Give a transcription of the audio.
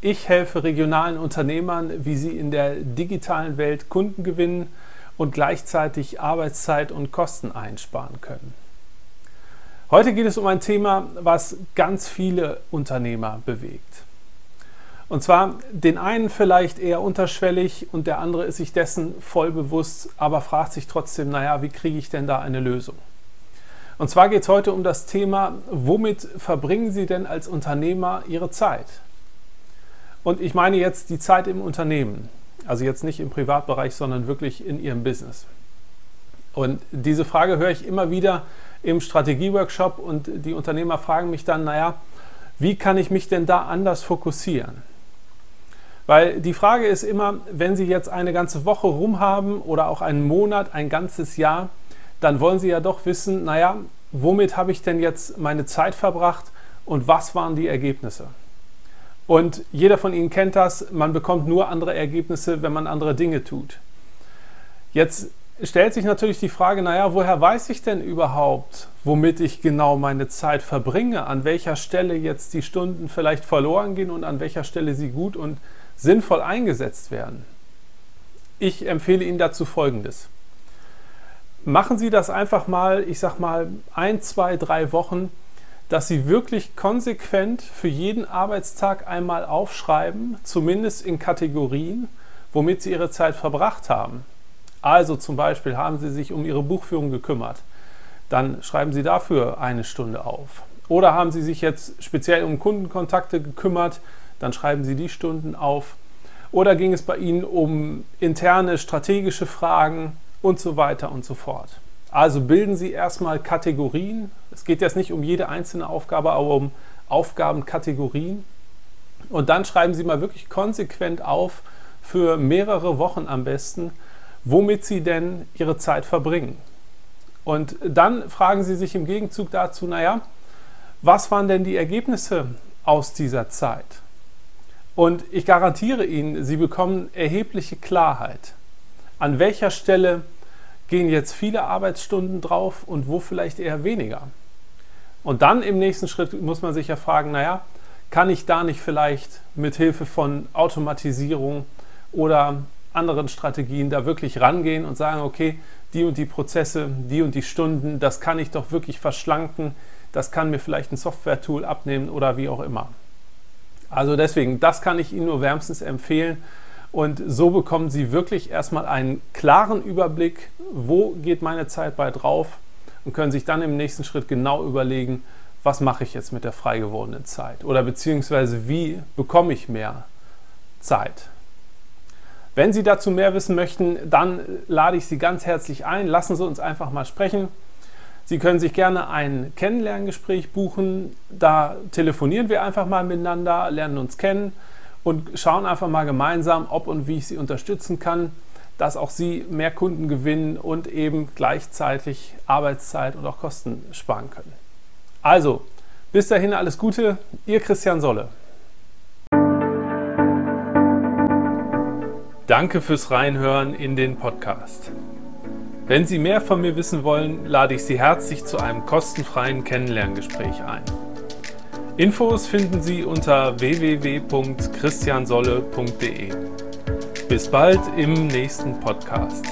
Ich helfe regionalen Unternehmern, wie sie in der digitalen Welt Kunden gewinnen und gleichzeitig Arbeitszeit und Kosten einsparen können. Heute geht es um ein Thema, was ganz viele Unternehmer bewegt. Und zwar den einen vielleicht eher unterschwellig und der andere ist sich dessen voll bewusst, aber fragt sich trotzdem, naja, wie kriege ich denn da eine Lösung? Und zwar geht es heute um das Thema, womit verbringen Sie denn als Unternehmer Ihre Zeit? Und ich meine jetzt die Zeit im Unternehmen. Also jetzt nicht im Privatbereich, sondern wirklich in Ihrem Business. Und diese Frage höre ich immer wieder im Strategieworkshop und die Unternehmer fragen mich dann, naja, wie kann ich mich denn da anders fokussieren? Weil die Frage ist immer, wenn Sie jetzt eine ganze Woche rum haben oder auch einen Monat, ein ganzes Jahr, dann wollen Sie ja doch wissen, naja, womit habe ich denn jetzt meine Zeit verbracht und was waren die Ergebnisse? Und jeder von Ihnen kennt das, man bekommt nur andere Ergebnisse, wenn man andere Dinge tut. Jetzt stellt sich natürlich die Frage, naja, woher weiß ich denn überhaupt, womit ich genau meine Zeit verbringe, an welcher Stelle jetzt die Stunden vielleicht verloren gehen und an welcher Stelle sie gut und sinnvoll eingesetzt werden? Ich empfehle Ihnen dazu Folgendes. Machen Sie das einfach mal, ich sag mal, ein, zwei, drei Wochen dass Sie wirklich konsequent für jeden Arbeitstag einmal aufschreiben, zumindest in Kategorien, womit Sie Ihre Zeit verbracht haben. Also zum Beispiel haben Sie sich um Ihre Buchführung gekümmert, dann schreiben Sie dafür eine Stunde auf. Oder haben Sie sich jetzt speziell um Kundenkontakte gekümmert, dann schreiben Sie die Stunden auf. Oder ging es bei Ihnen um interne strategische Fragen und so weiter und so fort. Also bilden Sie erstmal Kategorien. Es geht jetzt nicht um jede einzelne Aufgabe, aber um Aufgabenkategorien. Und dann schreiben Sie mal wirklich konsequent auf, für mehrere Wochen am besten, womit Sie denn Ihre Zeit verbringen. Und dann fragen Sie sich im Gegenzug dazu, naja, was waren denn die Ergebnisse aus dieser Zeit? Und ich garantiere Ihnen, Sie bekommen erhebliche Klarheit, an welcher Stelle gehen jetzt viele Arbeitsstunden drauf und wo vielleicht eher weniger. Und dann im nächsten Schritt muss man sich ja fragen, naja, kann ich da nicht vielleicht mit Hilfe von Automatisierung oder anderen Strategien da wirklich rangehen und sagen, okay, die und die Prozesse, die und die Stunden, das kann ich doch wirklich verschlanken, das kann mir vielleicht ein Software-Tool abnehmen oder wie auch immer. Also deswegen, das kann ich Ihnen nur wärmstens empfehlen und so bekommen Sie wirklich erstmal einen klaren Überblick, wo geht meine Zeit bei drauf und können sich dann im nächsten Schritt genau überlegen, was mache ich jetzt mit der frei gewordenen Zeit oder beziehungsweise wie bekomme ich mehr Zeit. Wenn Sie dazu mehr wissen möchten, dann lade ich Sie ganz herzlich ein. Lassen Sie uns einfach mal sprechen. Sie können sich gerne ein Kennenlerngespräch buchen. Da telefonieren wir einfach mal miteinander, lernen uns kennen und schauen einfach mal gemeinsam, ob und wie ich Sie unterstützen kann, dass auch Sie mehr Kunden gewinnen und eben gleichzeitig Arbeitszeit und auch Kosten sparen können. Also, bis dahin alles Gute, Ihr Christian Solle. Danke fürs Reinhören in den Podcast. Wenn Sie mehr von mir wissen wollen, lade ich Sie herzlich zu einem kostenfreien Kennenlerngespräch ein. Infos finden Sie unter www.christiansolle.de. Bis bald im nächsten Podcast.